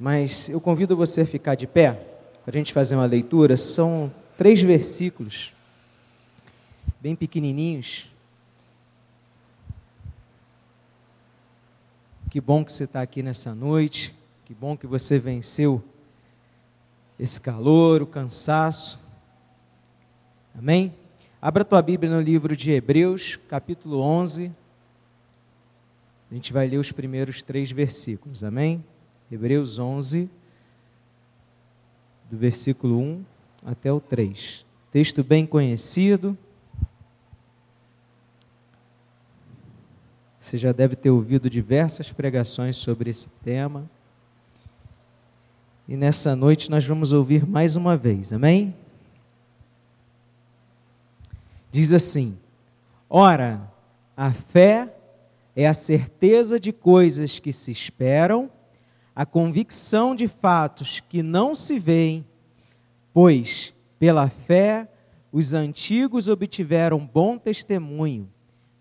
mas eu convido você a ficar de pé para a gente fazer uma leitura. São três versículos, bem pequenininhos. Que bom que você está aqui nessa noite, que bom que você venceu esse calor, o cansaço. Amém? Abra tua Bíblia no livro de Hebreus, capítulo 11. A gente vai ler os primeiros três versículos, amém? Hebreus 11, do versículo 1 até o 3. Texto bem conhecido. Você já deve ter ouvido diversas pregações sobre esse tema. E nessa noite nós vamos ouvir mais uma vez, amém? Diz assim: Ora, a fé é a certeza de coisas que se esperam, a convicção de fatos que não se veem, pois, pela fé, os antigos obtiveram bom testemunho.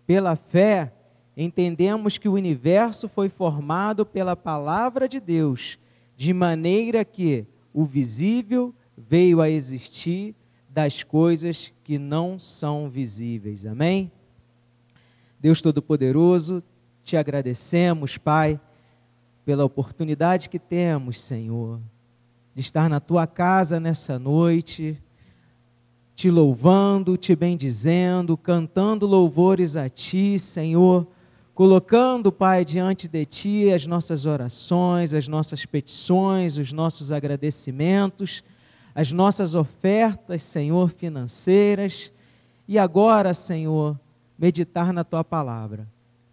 Pela fé, entendemos que o universo foi formado pela palavra de Deus, de maneira que o visível veio a existir das coisas que não são visíveis. Amém? Deus Todo-Poderoso, te agradecemos, Pai, pela oportunidade que temos, Senhor, de estar na tua casa nessa noite, te louvando, te bendizendo, cantando louvores a ti, Senhor, colocando, Pai, diante de ti as nossas orações, as nossas petições, os nossos agradecimentos as nossas ofertas, Senhor, financeiras, e agora, Senhor, meditar na tua palavra.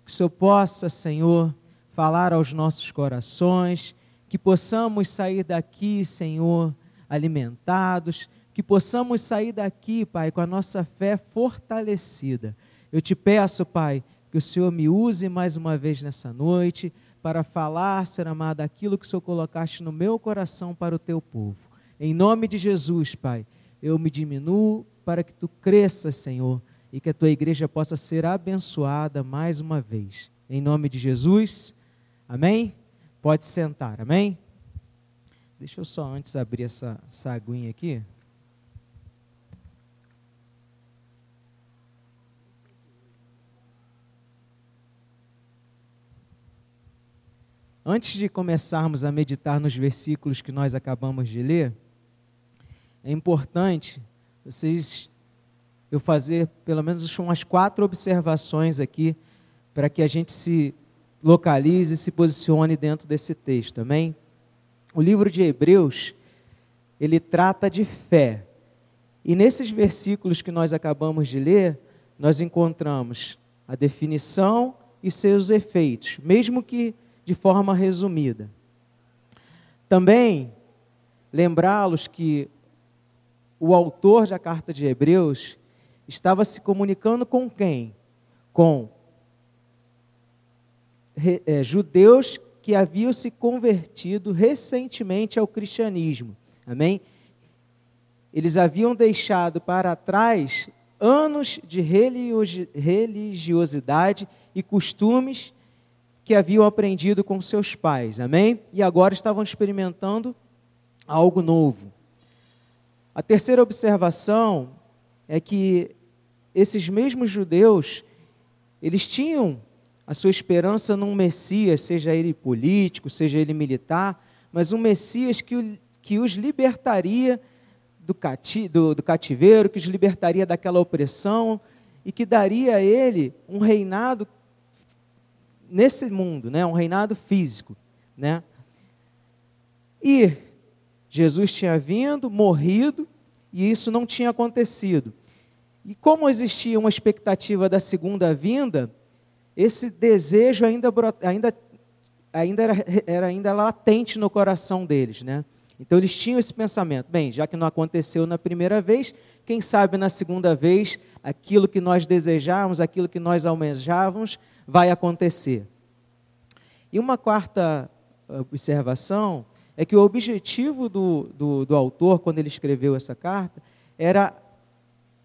Que o Senhor possa, Senhor, falar aos nossos corações, que possamos sair daqui, Senhor, alimentados, que possamos sair daqui, Pai, com a nossa fé fortalecida. Eu te peço, Pai, que o Senhor me use mais uma vez nessa noite para falar, Senhor amado, aquilo que o Senhor colocaste no meu coração para o teu povo. Em nome de Jesus, Pai, eu me diminuo para que tu cresças, Senhor, e que a tua igreja possa ser abençoada mais uma vez. Em nome de Jesus, amém? Pode sentar, amém? Deixa eu só antes abrir essa, essa aguinha aqui. Antes de começarmos a meditar nos versículos que nós acabamos de ler, é importante vocês eu fazer pelo menos umas quatro observações aqui para que a gente se localize e se posicione dentro desse texto, amém? O livro de Hebreus, ele trata de fé. E nesses versículos que nós acabamos de ler, nós encontramos a definição e seus efeitos, mesmo que de forma resumida. Também lembrá-los que o autor da carta de Hebreus estava se comunicando com quem? Com é, judeus que haviam se convertido recentemente ao cristianismo. Amém? Eles haviam deixado para trás anos de religiosidade e costumes que haviam aprendido com seus pais. Amém? E agora estavam experimentando algo novo. A terceira observação é que esses mesmos judeus, eles tinham a sua esperança num Messias, seja ele político, seja ele militar, mas um Messias que, que os libertaria do, cati, do, do cativeiro, que os libertaria daquela opressão e que daria a ele um reinado nesse mundo, né? um reinado físico. Né? E Jesus tinha vindo, morrido, e isso não tinha acontecido. E como existia uma expectativa da segunda vinda, esse desejo ainda, ainda, ainda era, era ainda latente no coração deles, né? Então eles tinham esse pensamento, bem, já que não aconteceu na primeira vez, quem sabe na segunda vez aquilo que nós desejávamos, aquilo que nós almejávamos, vai acontecer. E uma quarta observação é que o objetivo do, do, do autor, quando ele escreveu essa carta, era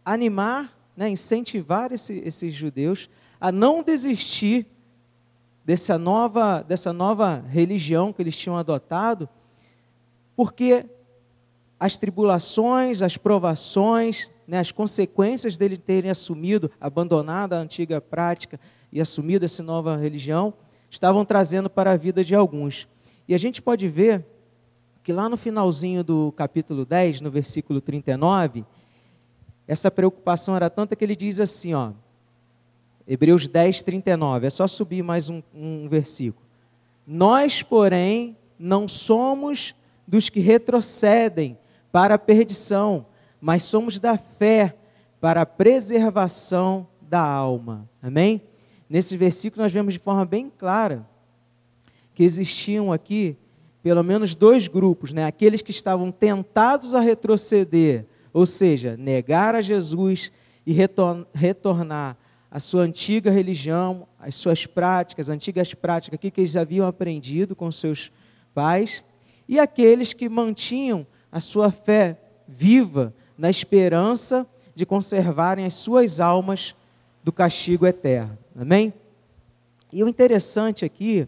animar, né, incentivar esse, esses judeus a não desistir dessa nova, dessa nova religião que eles tinham adotado porque as tribulações, as provações, né, as consequências dele terem assumido, abandonado a antiga prática e assumido essa nova religião, estavam trazendo para a vida de alguns. E a gente pode ver que lá no finalzinho do capítulo 10, no versículo 39, essa preocupação era tanta que ele diz assim, ó, Hebreus 10, 39, é só subir mais um, um versículo. Nós, porém, não somos dos que retrocedem para a perdição, mas somos da fé para a preservação da alma. Amém? Nesse versículo nós vemos de forma bem clara que existiam aqui pelo menos dois grupos, né? Aqueles que estavam tentados a retroceder, ou seja, negar a Jesus e retornar à sua antiga religião, às suas práticas, antigas práticas que eles haviam aprendido com seus pais, e aqueles que mantinham a sua fé viva na esperança de conservarem as suas almas do castigo eterno. Amém? E o interessante aqui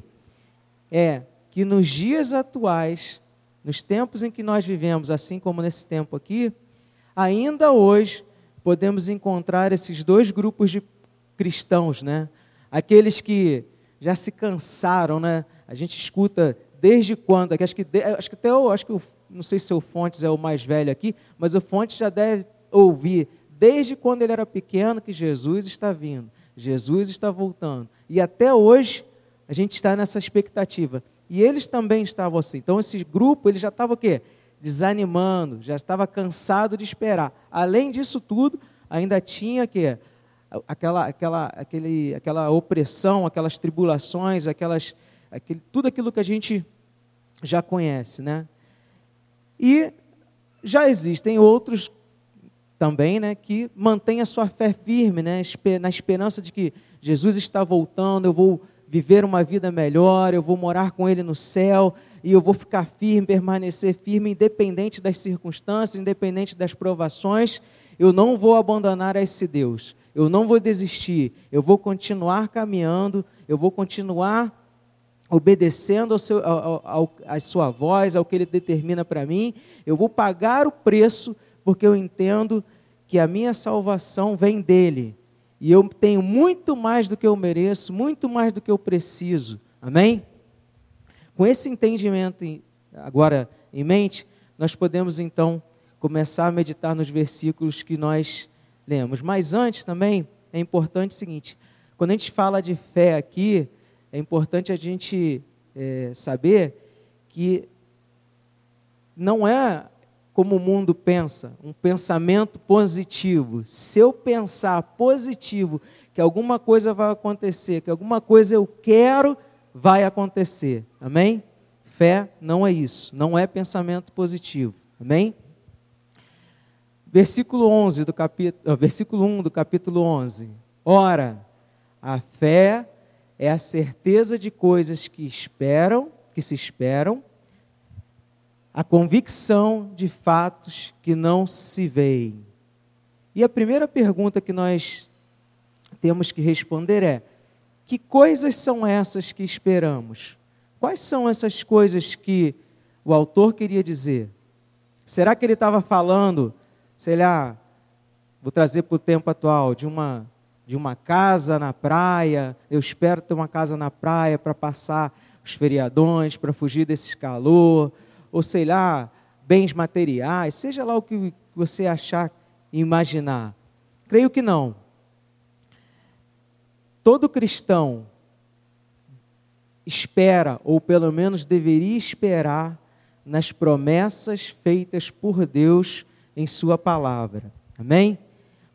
é que nos dias atuais, nos tempos em que nós vivemos, assim como nesse tempo aqui, ainda hoje podemos encontrar esses dois grupos de cristãos, né? Aqueles que já se cansaram, né? A gente escuta desde quando? Acho que, acho que até eu, acho que o não sei se o Fontes é o mais velho aqui, mas o Fontes já deve ouvir desde quando ele era pequeno que Jesus está vindo, Jesus está voltando. E até hoje a gente está nessa expectativa. E eles também estavam assim. Então esse grupo, ele já estava o quê? Desanimando, já estava cansado de esperar. Além disso tudo, ainda tinha que aquela aquela aquele aquela opressão, aquelas tribulações, aquelas aquele, tudo aquilo que a gente já conhece, né? E já existem outros também, né, que mantêm a sua fé firme, né, na esperança de que Jesus está voltando, eu vou viver uma vida melhor, eu vou morar com Ele no céu, e eu vou ficar firme, permanecer firme, independente das circunstâncias, independente das provações, eu não vou abandonar esse Deus, eu não vou desistir, eu vou continuar caminhando, eu vou continuar obedecendo ao seu, ao, ao, à sua voz, ao que ele determina para mim, eu vou pagar o preço, porque eu entendo que a minha salvação vem dele. E eu tenho muito mais do que eu mereço, muito mais do que eu preciso. Amém? Com esse entendimento agora em mente, nós podemos então começar a meditar nos versículos que nós lemos. Mas antes também é importante o seguinte: quando a gente fala de fé aqui, é importante a gente é, saber que não é como o mundo pensa, um pensamento positivo. Se eu pensar positivo, que alguma coisa vai acontecer, que alguma coisa eu quero, vai acontecer. Amém? Fé não é isso, não é pensamento positivo. Amém? Versículo 11 do capítulo, versículo 1 do capítulo 11. Ora, a fé é a certeza de coisas que esperam, que se esperam, a convicção de fatos que não se veem. E a primeira pergunta que nós temos que responder é: que coisas são essas que esperamos? Quais são essas coisas que o autor queria dizer? Será que ele estava falando, sei lá, vou trazer para o tempo atual, de uma de uma casa na praia. Eu espero ter uma casa na praia para passar os feriadões, para fugir desse calor, ou sei lá, bens materiais, seja lá o que você achar e imaginar. Creio que não. Todo cristão espera, ou pelo menos deveria esperar, nas promessas feitas por Deus em Sua palavra. Amém?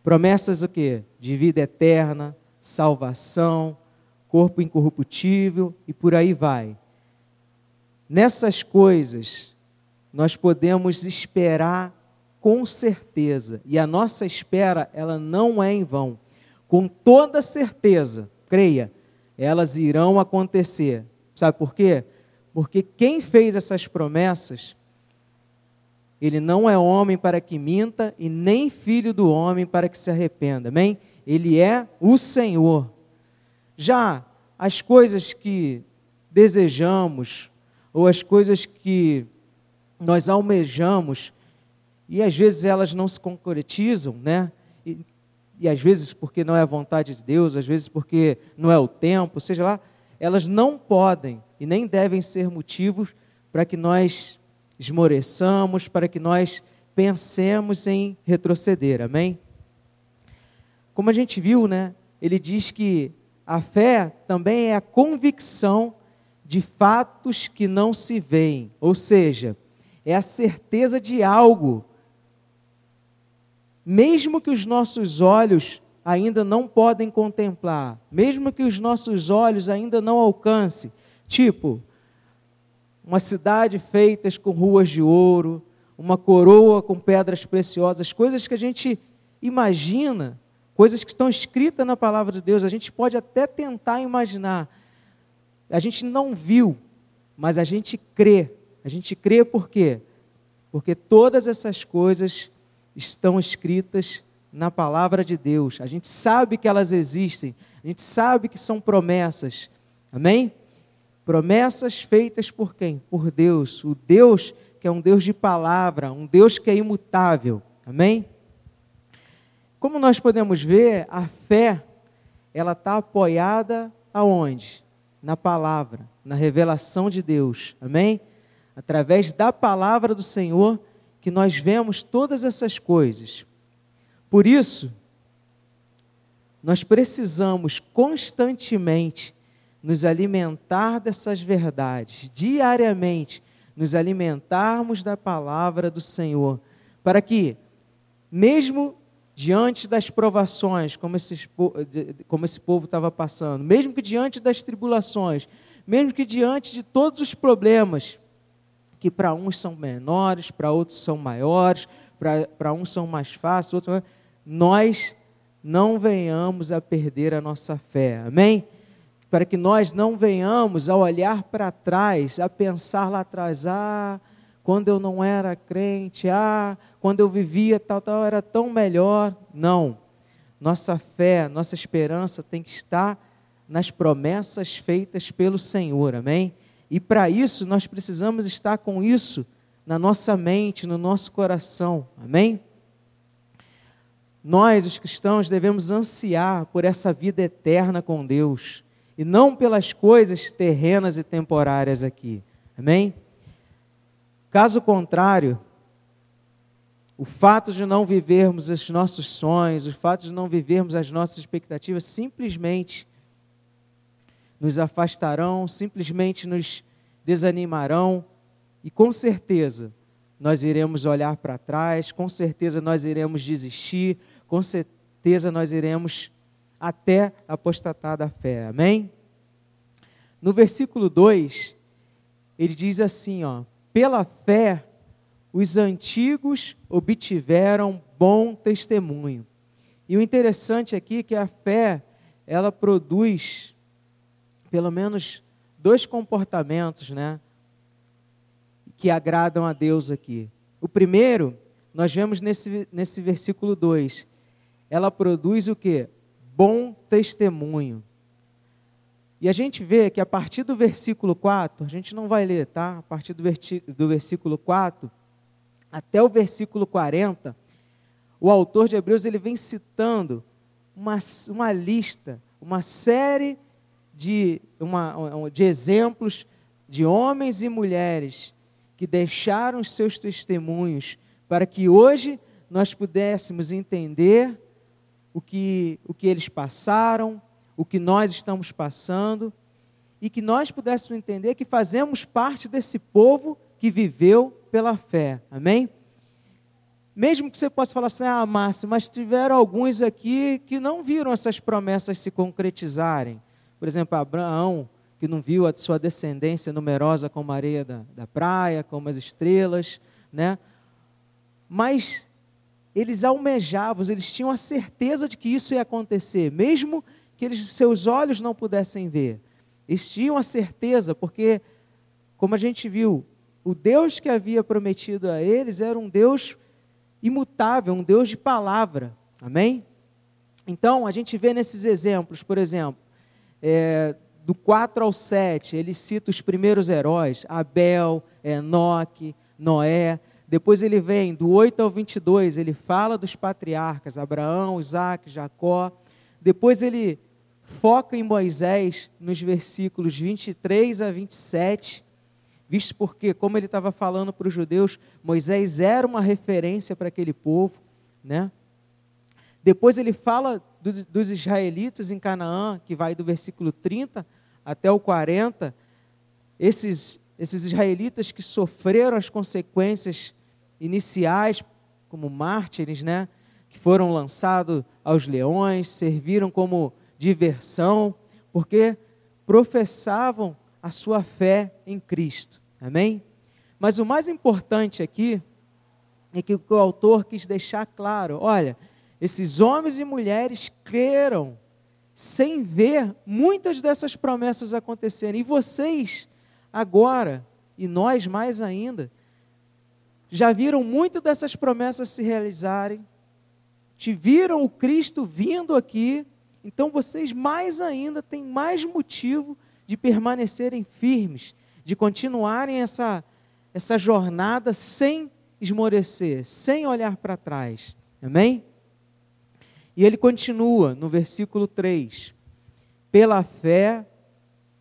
Promessas o quê? De vida eterna, salvação, corpo incorruptível e por aí vai. Nessas coisas nós podemos esperar com certeza, e a nossa espera, ela não é em vão. Com toda certeza, creia, elas irão acontecer. Sabe por quê? Porque quem fez essas promessas ele não é homem para que minta e nem filho do homem para que se arrependa. Amém? Ele é o Senhor. Já as coisas que desejamos ou as coisas que nós almejamos, e às vezes elas não se concretizam, né? E, e às vezes porque não é a vontade de Deus, às vezes porque não é o tempo, seja lá, elas não podem e nem devem ser motivos para que nós esmoreçamos, para que nós pensemos em retroceder. Amém? Como a gente viu, né? Ele diz que a fé também é a convicção de fatos que não se veem, ou seja, é a certeza de algo, mesmo que os nossos olhos ainda não podem contemplar, mesmo que os nossos olhos ainda não alcancem, tipo, uma cidade feita com ruas de ouro, uma coroa com pedras preciosas, coisas que a gente imagina, coisas que estão escritas na palavra de Deus, a gente pode até tentar imaginar. A gente não viu, mas a gente crê. A gente crê por quê? Porque todas essas coisas estão escritas na palavra de Deus. A gente sabe que elas existem, a gente sabe que são promessas. Amém? Promessas feitas por quem? Por Deus. O Deus que é um Deus de palavra, um Deus que é imutável. Amém? Como nós podemos ver, a fé, ela está apoiada aonde? Na palavra, na revelação de Deus. Amém? Através da palavra do Senhor que nós vemos todas essas coisas. Por isso, nós precisamos constantemente nos alimentar dessas verdades, diariamente, nos alimentarmos da palavra do Senhor, para que, mesmo diante das provações, como, esses, como esse povo estava passando, mesmo que diante das tribulações, mesmo que diante de todos os problemas, que para uns são menores, para outros são maiores, para uns são mais fáceis, outros nós não venhamos a perder a nossa fé. Amém? Para que nós não venhamos a olhar para trás, a pensar lá atrás, ah, quando eu não era crente, ah, quando eu vivia tal, tal, era tão melhor. Não. Nossa fé, nossa esperança tem que estar nas promessas feitas pelo Senhor. Amém? E para isso nós precisamos estar com isso na nossa mente, no nosso coração. Amém? Nós, os cristãos, devemos ansiar por essa vida eterna com Deus e não pelas coisas terrenas e temporárias aqui. Amém? Caso contrário, o fato de não vivermos os nossos sonhos, o fato de não vivermos as nossas expectativas, simplesmente nos afastarão, simplesmente nos desanimarão e com certeza nós iremos olhar para trás, com certeza nós iremos desistir, com certeza nós iremos até apostatar da fé. Amém? No versículo 2, ele diz assim, ó: "Pela fé os antigos obtiveram bom testemunho". E o interessante aqui é que a fé, ela produz pelo menos dois comportamentos, né, que agradam a Deus aqui. O primeiro, nós vemos nesse, nesse versículo 2, ela produz o que? Bom testemunho. E a gente vê que a partir do versículo 4, a gente não vai ler, tá? A partir do, do versículo 4 até o versículo 40, o autor de Hebreus ele vem citando uma, uma lista, uma série de, uma, de exemplos de homens e mulheres que deixaram seus testemunhos para que hoje nós pudéssemos entender o que, o que eles passaram, o que nós estamos passando, e que nós pudéssemos entender que fazemos parte desse povo que viveu pela fé. Amém? Mesmo que você possa falar assim, ah, Márcio, mas tiveram alguns aqui que não viram essas promessas se concretizarem. Por exemplo, Abraão, que não viu a sua descendência numerosa como a areia da, da praia, como as estrelas, né? Mas eles almejavam, eles tinham a certeza de que isso ia acontecer, mesmo que eles, seus olhos não pudessem ver. Eles tinham a certeza, porque, como a gente viu, o Deus que havia prometido a eles era um Deus imutável, um Deus de palavra. Amém? Então, a gente vê nesses exemplos, por exemplo, é, do 4 ao 7, ele cita os primeiros heróis, Abel, Enoque, Noé. Depois ele vem do 8 ao 22, ele fala dos patriarcas, Abraão, Isaac, Jacó. Depois ele foca em Moisés nos versículos 23 a 27, visto porque, como ele estava falando para os judeus, Moisés era uma referência para aquele povo, né? Depois ele fala do, dos israelitas em Canaã, que vai do versículo 30 até o 40, esses, esses israelitas que sofreram as consequências iniciais, como mártires, né? que foram lançados aos leões, serviram como diversão, porque professavam a sua fé em Cristo. Amém? Mas o mais importante aqui é que o autor quis deixar claro: olha, esses homens e mulheres creram sem ver muitas dessas promessas acontecerem. E vocês, agora, e nós mais ainda, já viram muitas dessas promessas se realizarem, te viram o Cristo vindo aqui, então vocês mais ainda têm mais motivo de permanecerem firmes, de continuarem essa, essa jornada sem esmorecer, sem olhar para trás. Amém? E ele continua no versículo 3: Pela fé,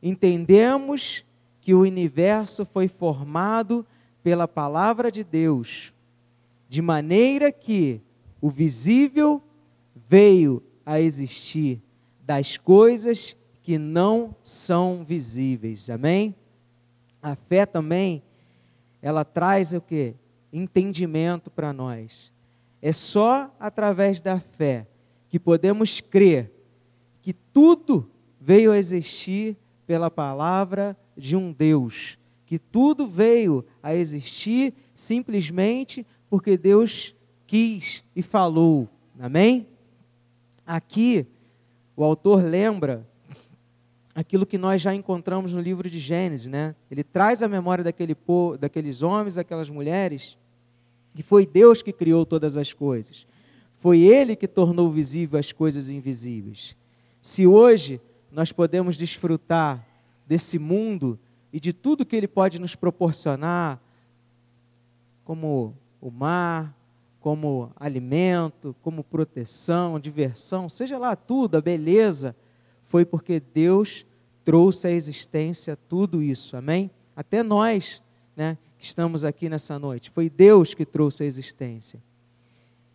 entendemos que o universo foi formado pela palavra de Deus, de maneira que o visível veio a existir das coisas que não são visíveis. Amém? A fé também ela traz o que? Entendimento para nós. É só através da fé que podemos crer que tudo veio a existir pela palavra de um Deus, que tudo veio a existir simplesmente porque Deus quis e falou. Amém? Aqui, o autor lembra aquilo que nós já encontramos no livro de Gênesis, né? Ele traz a memória daquele daqueles homens, daquelas mulheres, que foi Deus que criou todas as coisas. Foi Ele que tornou visível as coisas invisíveis. Se hoje nós podemos desfrutar desse mundo e de tudo que Ele pode nos proporcionar, como o mar, como alimento, como proteção, diversão, seja lá tudo, a beleza, foi porque Deus trouxe à existência tudo isso, amém? Até nós, né, que estamos aqui nessa noite, foi Deus que trouxe à existência.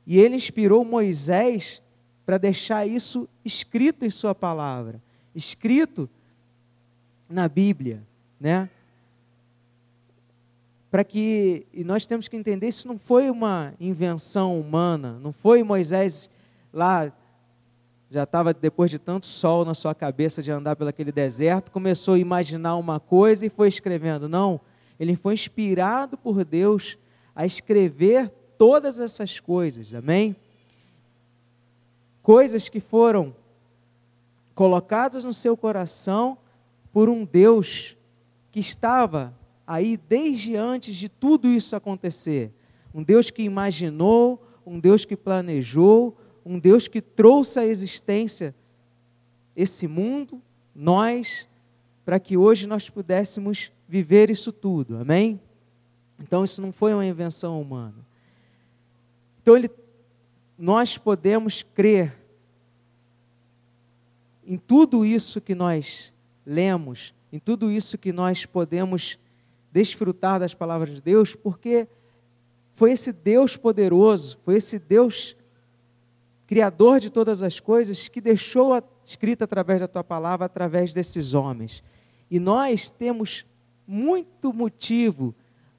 E ele inspirou Moisés para deixar isso escrito em sua palavra, escrito na Bíblia, né? Para que e nós temos que entender isso não foi uma invenção humana, não foi Moisés lá já estava depois de tanto sol na sua cabeça de andar pelo aquele deserto, começou a imaginar uma coisa e foi escrevendo. Não, ele foi inspirado por Deus a escrever todas essas coisas, amém? Coisas que foram colocadas no seu coração por um Deus que estava aí desde antes de tudo isso acontecer. Um Deus que imaginou, um Deus que planejou, um Deus que trouxe à existência esse mundo, nós, para que hoje nós pudéssemos viver isso tudo. Amém? Então isso não foi uma invenção humana. Então, ele, nós podemos crer em tudo isso que nós lemos, em tudo isso que nós podemos desfrutar das palavras de Deus, porque foi esse Deus poderoso, foi esse Deus criador de todas as coisas que deixou a, escrita através da tua palavra, através desses homens. E nós temos muito motivo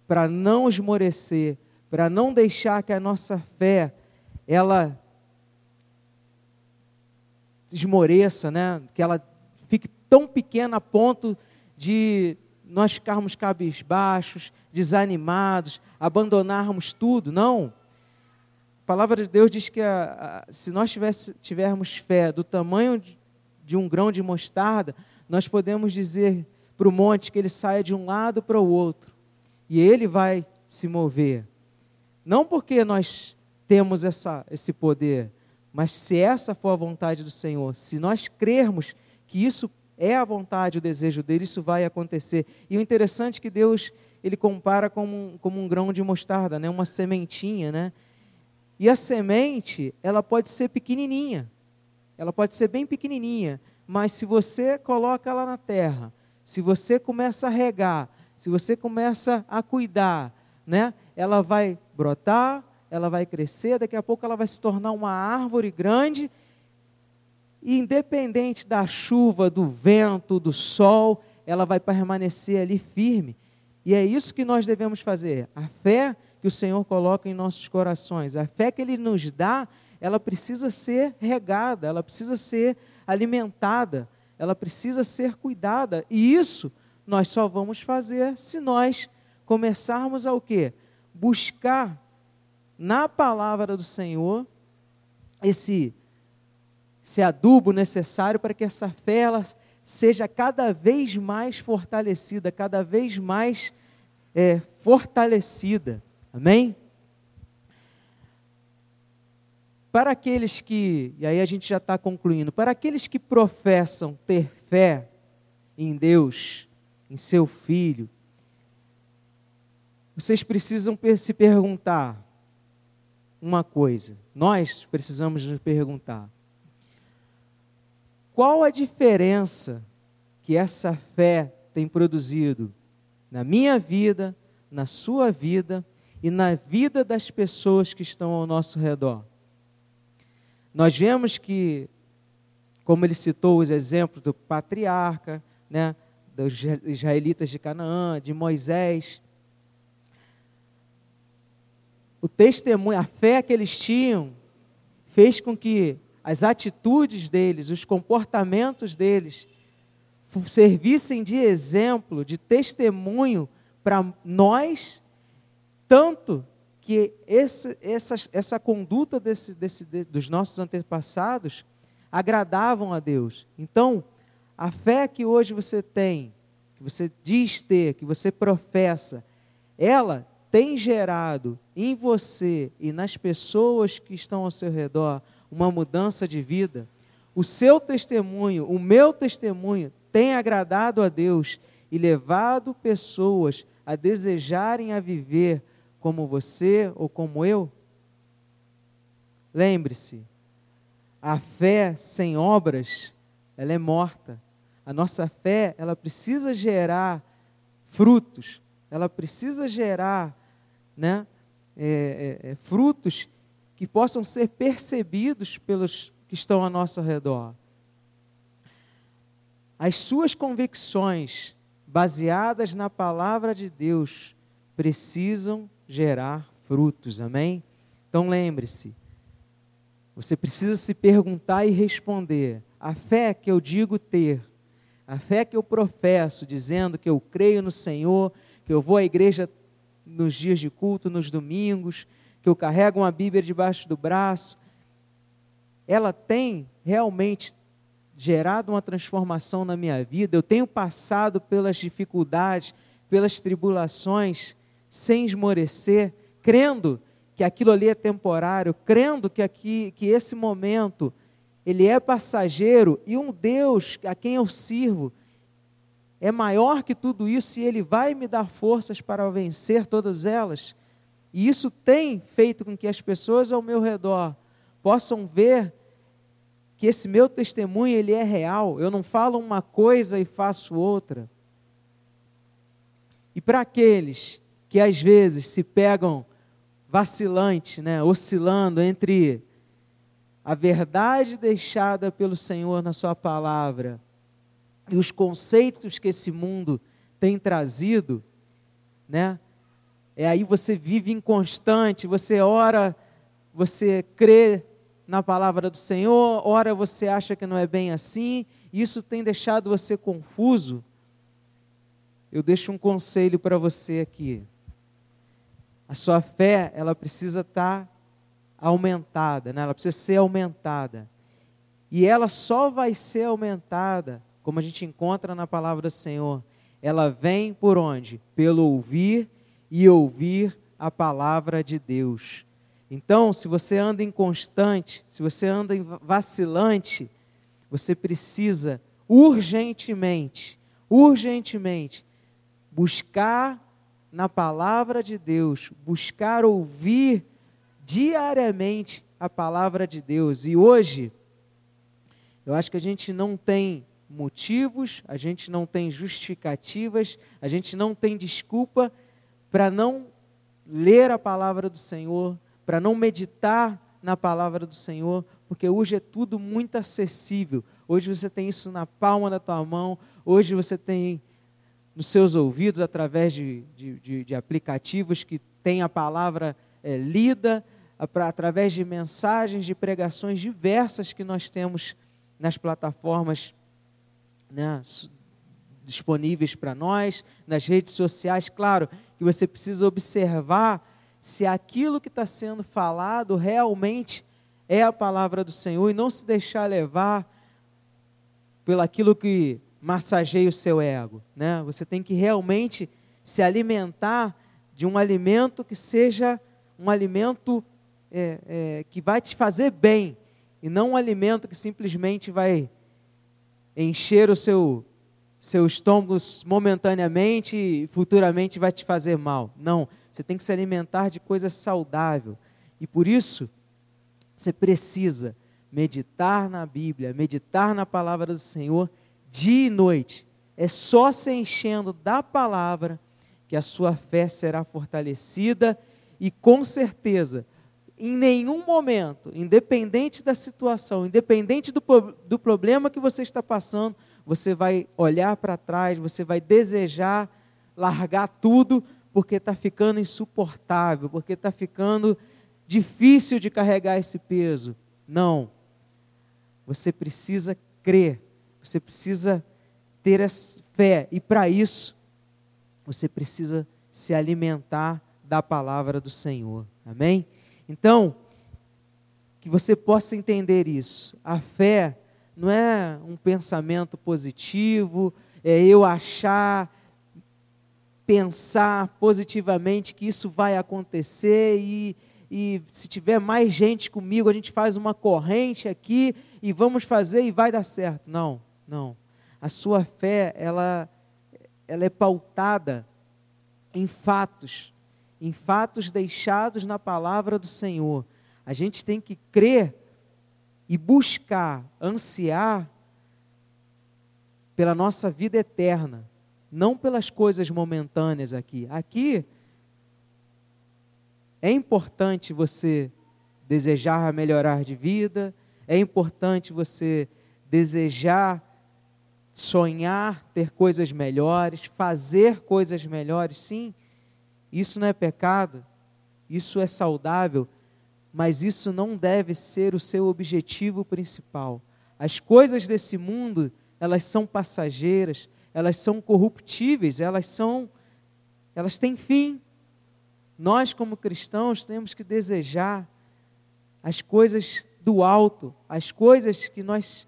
para não esmorecer, para não deixar que a nossa fé ela esmoreça, né? que ela tão pequena a ponto de nós ficarmos cabisbaixos, desanimados, abandonarmos tudo. Não. A palavra de Deus diz que a, a, se nós tivesse, tivermos fé do tamanho de, de um grão de mostarda, nós podemos dizer para o monte que ele saia de um lado para o outro e ele vai se mover. Não porque nós temos essa, esse poder, mas se essa for a vontade do Senhor, se nós crermos que isso é a vontade, o desejo dele, isso vai acontecer. E o interessante é que Deus, ele compara como um, como um grão de mostarda, né? uma sementinha. Né? E a semente, ela pode ser pequenininha, ela pode ser bem pequenininha, mas se você coloca ela na terra, se você começa a regar, se você começa a cuidar, né? ela vai brotar, ela vai crescer, daqui a pouco ela vai se tornar uma árvore grande, e independente da chuva, do vento, do sol, ela vai permanecer ali firme. E é isso que nós devemos fazer. A fé que o Senhor coloca em nossos corações, a fé que Ele nos dá, ela precisa ser regada, ela precisa ser alimentada, ela precisa ser cuidada. E isso nós só vamos fazer se nós começarmos a o quê? Buscar na palavra do Senhor esse, esse adubo necessário para que essa fé ela seja cada vez mais fortalecida, cada vez mais é, fortalecida. Amém? Para aqueles que, e aí a gente já está concluindo, para aqueles que professam ter fé em Deus, em seu Filho, vocês precisam se perguntar uma coisa, nós precisamos nos perguntar: qual a diferença que essa fé tem produzido na minha vida, na sua vida e na vida das pessoas que estão ao nosso redor? Nós vemos que, como ele citou os exemplos do patriarca, né, dos israelitas de Canaã, de Moisés, o testemunho, a fé que eles tinham, fez com que as atitudes deles, os comportamentos deles, servissem de exemplo, de testemunho para nós, tanto que esse, essa, essa conduta desse, desse, de, dos nossos antepassados agradavam a Deus. Então, a fé que hoje você tem, que você diz ter, que você professa, ela tem gerado em você e nas pessoas que estão ao seu redor uma mudança de vida. O seu testemunho, o meu testemunho, tem agradado a Deus e levado pessoas a desejarem a viver como você ou como eu? Lembre-se, a fé sem obras, ela é morta. A nossa fé, ela precisa gerar frutos, ela precisa gerar né, é, é, é frutos que possam ser percebidos pelos que estão ao nosso redor. As suas convicções, baseadas na palavra de Deus, precisam gerar frutos, amém? Então lembre-se, você precisa se perguntar e responder: a fé que eu digo ter, a fé que eu professo, dizendo que eu creio no Senhor, que eu vou à igreja nos dias de culto, nos domingos, que eu carrego uma Bíblia debaixo do braço, ela tem realmente gerado uma transformação na minha vida. Eu tenho passado pelas dificuldades, pelas tribulações, sem esmorecer, crendo que aquilo ali é temporário, crendo que aqui que esse momento ele é passageiro e um Deus a quem eu sirvo é maior que tudo isso e ele vai me dar forças para vencer todas elas. E isso tem feito com que as pessoas ao meu redor possam ver que esse meu testemunho ele é real. Eu não falo uma coisa e faço outra. E para aqueles que às vezes se pegam vacilante, né, oscilando entre a verdade deixada pelo Senhor na sua palavra e os conceitos que esse mundo tem trazido, né? É aí você vive inconstante, você ora, você crê na palavra do Senhor, ora você acha que não é bem assim, isso tem deixado você confuso. Eu deixo um conselho para você aqui. A sua fé, ela precisa estar tá aumentada, né? ela precisa ser aumentada. E ela só vai ser aumentada, como a gente encontra na palavra do Senhor. Ela vem por onde? Pelo ouvir e ouvir a palavra de Deus. Então, se você anda inconstante, se você anda vacilante, você precisa urgentemente, urgentemente buscar na palavra de Deus, buscar ouvir diariamente a palavra de Deus. E hoje, eu acho que a gente não tem motivos, a gente não tem justificativas, a gente não tem desculpa para não ler a palavra do Senhor, para não meditar na palavra do Senhor, porque hoje é tudo muito acessível. Hoje você tem isso na palma da tua mão, hoje você tem nos seus ouvidos através de, de, de, de aplicativos que tem a palavra é, lida, através de mensagens, de pregações diversas que nós temos nas plataformas né, disponíveis para nós, nas redes sociais. Claro que você precisa observar se aquilo que está sendo falado realmente é a palavra do Senhor e não se deixar levar pelo aquilo que massageia o seu ego. Né? Você tem que realmente se alimentar de um alimento que seja um alimento é, é, que vai te fazer bem e não um alimento que simplesmente vai encher o seu seu estômago momentaneamente e futuramente vai te fazer mal. Não, você tem que se alimentar de coisa saudável. E por isso, você precisa meditar na Bíblia, meditar na palavra do Senhor dia e noite. É só se enchendo da palavra que a sua fé será fortalecida e com certeza, em nenhum momento, independente da situação, independente do, do problema que você está passando, você vai olhar para trás, você vai desejar largar tudo, porque está ficando insuportável, porque está ficando difícil de carregar esse peso. Não. Você precisa crer, você precisa ter fé, e para isso, você precisa se alimentar da palavra do Senhor. Amém? Então, que você possa entender isso. A fé não é um pensamento positivo, é eu achar, pensar positivamente que isso vai acontecer e, e se tiver mais gente comigo, a gente faz uma corrente aqui e vamos fazer e vai dar certo. Não, não. A sua fé, ela, ela é pautada em fatos, em fatos deixados na palavra do Senhor. A gente tem que crer e buscar, ansiar pela nossa vida eterna, não pelas coisas momentâneas aqui. Aqui é importante você desejar melhorar de vida, é importante você desejar sonhar ter coisas melhores, fazer coisas melhores, sim. Isso não é pecado, isso é saudável, mas isso não deve ser o seu objetivo principal. As coisas desse mundo, elas são passageiras, elas são corruptíveis, elas são elas têm fim. Nós como cristãos temos que desejar as coisas do alto, as coisas que nós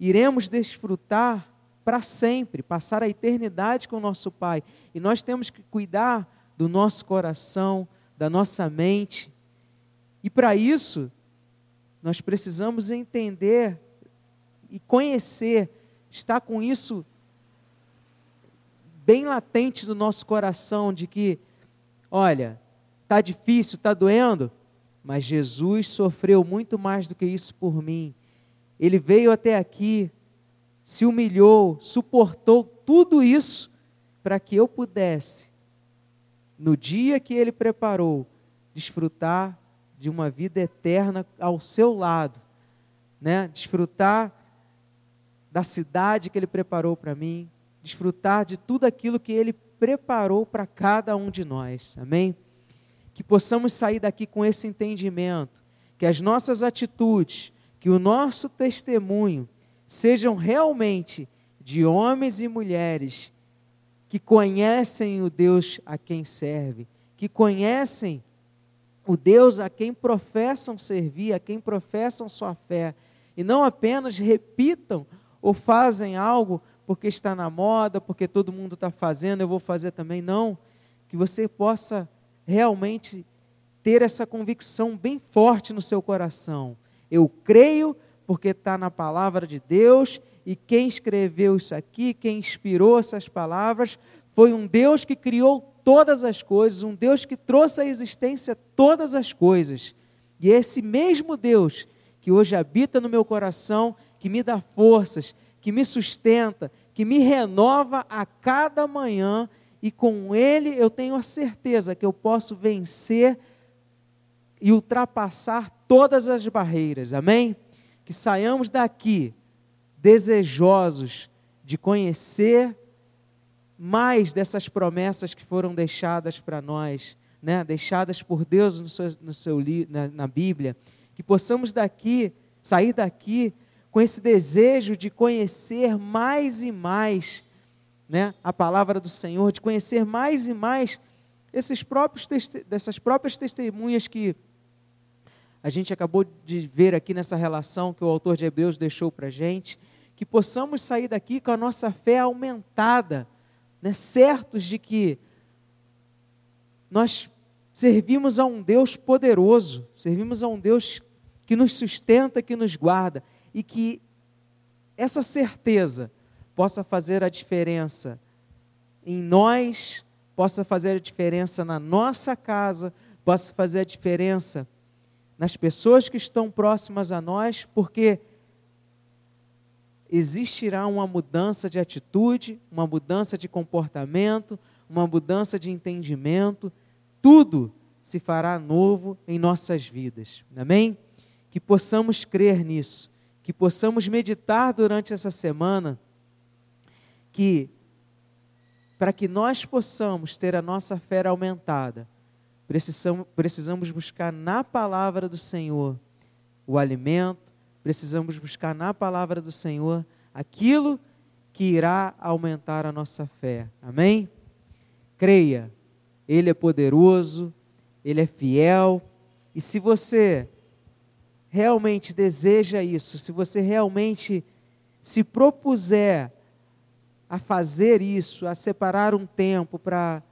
iremos desfrutar para sempre, passar a eternidade com o nosso Pai. E nós temos que cuidar do nosso coração, da nossa mente, e para isso, nós precisamos entender e conhecer, estar com isso bem latente do nosso coração, de que, olha, está difícil, está doendo, mas Jesus sofreu muito mais do que isso por mim. Ele veio até aqui, se humilhou, suportou tudo isso para que eu pudesse, no dia que ele preparou, desfrutar de uma vida eterna ao seu lado, né? Desfrutar da cidade que ele preparou para mim, desfrutar de tudo aquilo que ele preparou para cada um de nós. Amém? Que possamos sair daqui com esse entendimento, que as nossas atitudes, que o nosso testemunho sejam realmente de homens e mulheres que conhecem o Deus a quem serve, que conhecem o Deus a quem professam servir, a quem professam sua fé, e não apenas repitam ou fazem algo porque está na moda, porque todo mundo está fazendo, eu vou fazer também. Não, que você possa realmente ter essa convicção bem forte no seu coração. Eu creio porque está na palavra de Deus, e quem escreveu isso aqui, quem inspirou essas palavras, foi um Deus que criou todas as coisas, um Deus que trouxe à existência todas as coisas. E é esse mesmo Deus que hoje habita no meu coração, que me dá forças, que me sustenta, que me renova a cada manhã, e com Ele eu tenho a certeza que eu posso vencer e ultrapassar todas as barreiras, amém? Que saiamos daqui desejosos de conhecer mais dessas promessas que foram deixadas para nós, né? deixadas por Deus no seu, no seu, na, na Bíblia, que possamos daqui, sair daqui com esse desejo de conhecer mais e mais né, a palavra do Senhor, de conhecer mais e mais esses próprios dessas próprias testemunhas que a gente acabou de ver aqui nessa relação que o autor de Hebreus deixou para a gente, que possamos sair daqui com a nossa fé aumentada, né, certos de que nós servimos a um Deus poderoso, servimos a um Deus que nos sustenta, que nos guarda, e que essa certeza possa fazer a diferença em nós, possa fazer a diferença na nossa casa, possa fazer a diferença nas pessoas que estão próximas a nós, porque existirá uma mudança de atitude, uma mudança de comportamento, uma mudança de entendimento, tudo se fará novo em nossas vidas. Amém? Que possamos crer nisso, que possamos meditar durante essa semana, que para que nós possamos ter a nossa fé aumentada, precisamos, precisamos buscar na palavra do Senhor o alimento, precisamos buscar na palavra do Senhor aquilo que irá aumentar a nossa fé. Amém? Creia, Ele é poderoso, Ele é fiel, e se você realmente deseja isso, se você realmente se propuser a fazer isso, a separar um tempo para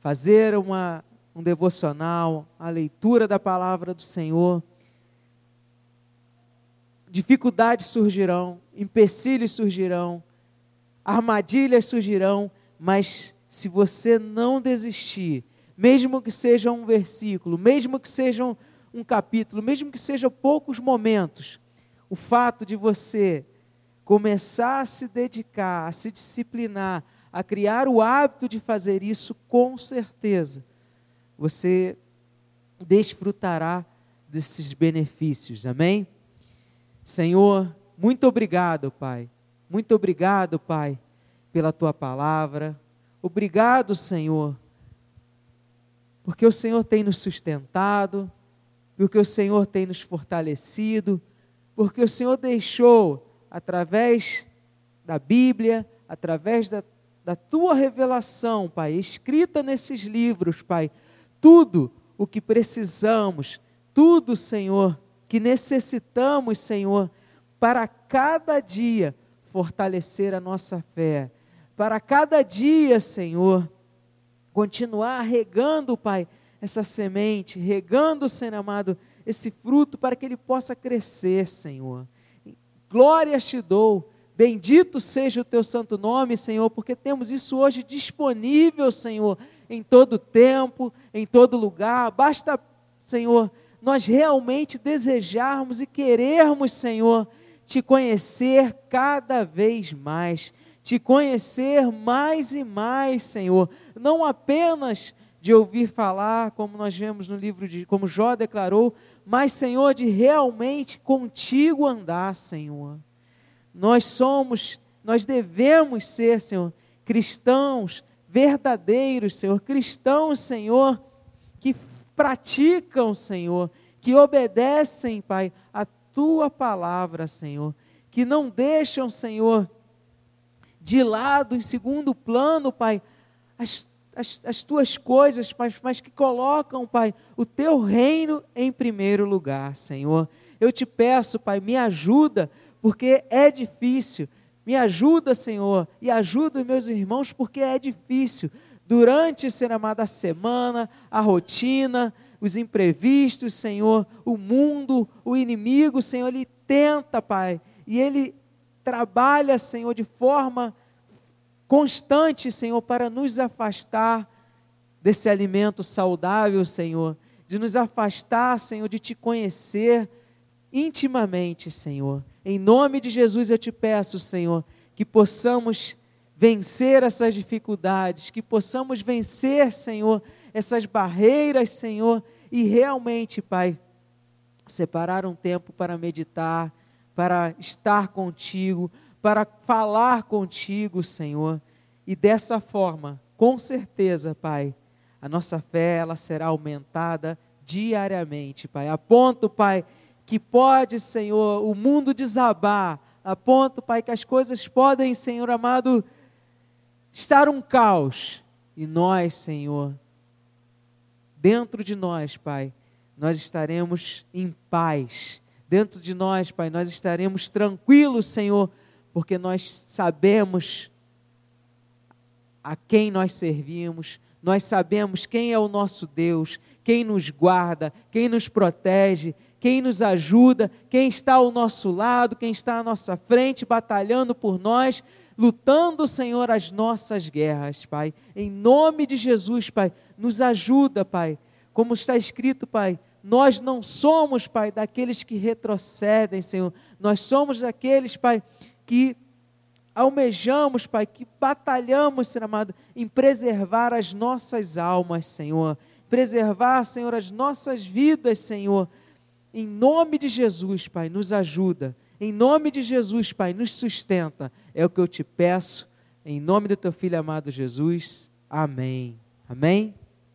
fazer uma, um devocional, a leitura da palavra do Senhor, dificuldades surgirão, empecilhos surgirão, armadilhas surgirão, mas se você não desistir, mesmo que seja um versículo, mesmo que seja um, um capítulo, mesmo que seja poucos momentos, o fato de você começar a se dedicar, a se disciplinar, a criar o hábito de fazer isso, com certeza, você desfrutará desses benefícios, amém? Senhor, muito obrigado, Pai. Muito obrigado, Pai, pela tua palavra. Obrigado, Senhor, porque o Senhor tem nos sustentado, porque o Senhor tem nos fortalecido, porque o Senhor deixou, através da Bíblia, através da, da tua revelação, Pai, escrita nesses livros, Pai, tudo o que precisamos, tudo, Senhor, que necessitamos, Senhor, para cada dia fortalecer a nossa fé, para cada dia, Senhor, continuar regando, Pai, essa semente, regando, Senhor amado, esse fruto para que ele possa crescer, Senhor. Glória te dou, bendito seja o teu santo nome, Senhor, porque temos isso hoje disponível, Senhor, em todo tempo, em todo lugar. Basta, Senhor, nós realmente desejarmos e querermos, Senhor, te conhecer cada vez mais, te conhecer mais e mais, Senhor, não apenas de ouvir falar, como nós vemos no livro de, como Jó declarou, mas, Senhor, de realmente contigo andar, Senhor. Nós somos, nós devemos ser, Senhor, cristãos verdadeiros, Senhor, cristãos, Senhor, praticam, Senhor, que obedecem, Pai, a tua palavra, Senhor, que não deixam, Senhor, de lado, em segundo plano, Pai, as, as, as tuas coisas, Pai, mas que colocam, Pai, o teu reino em primeiro lugar, Senhor. Eu te peço, Pai, me ajuda, porque é difícil. Me ajuda, Senhor, e ajuda os meus irmãos, porque é difícil durante, ser amada, a semana, a rotina, os imprevistos, Senhor, o mundo, o inimigo, Senhor, ele tenta, Pai, e ele trabalha, Senhor, de forma constante, Senhor, para nos afastar desse alimento saudável, Senhor, de nos afastar, Senhor, de te conhecer intimamente, Senhor. Em nome de Jesus eu te peço, Senhor, que possamos vencer essas dificuldades, que possamos vencer, Senhor, essas barreiras, Senhor, e realmente, Pai, separar um tempo para meditar, para estar contigo, para falar contigo, Senhor. E dessa forma, com certeza, Pai, a nossa fé ela será aumentada diariamente, Pai. A ponto, Pai, que pode, Senhor, o mundo desabar, a ponto, Pai, que as coisas podem, Senhor amado, estar um caos. E nós, Senhor, dentro de nós, Pai, nós estaremos em paz. Dentro de nós, Pai, nós estaremos tranquilos, Senhor, porque nós sabemos a quem nós servimos, nós sabemos quem é o nosso Deus, quem nos guarda, quem nos protege, quem nos ajuda, quem está ao nosso lado, quem está à nossa frente, batalhando por nós, lutando, Senhor, as nossas guerras, Pai. Em nome de Jesus, Pai, nos ajuda, Pai. Como está escrito, Pai, nós não somos, Pai, daqueles que retrocedem, Senhor. Nós somos daqueles, Pai, que almejamos, Pai, que batalhamos, Senhor amado, em preservar as nossas almas, Senhor. Preservar, Senhor, as nossas vidas, Senhor. Em nome de Jesus, Pai, nos ajuda. Em nome de Jesus, Pai, nos sustenta. É o que eu te peço. Em nome do teu filho amado Jesus. Amém. Amém.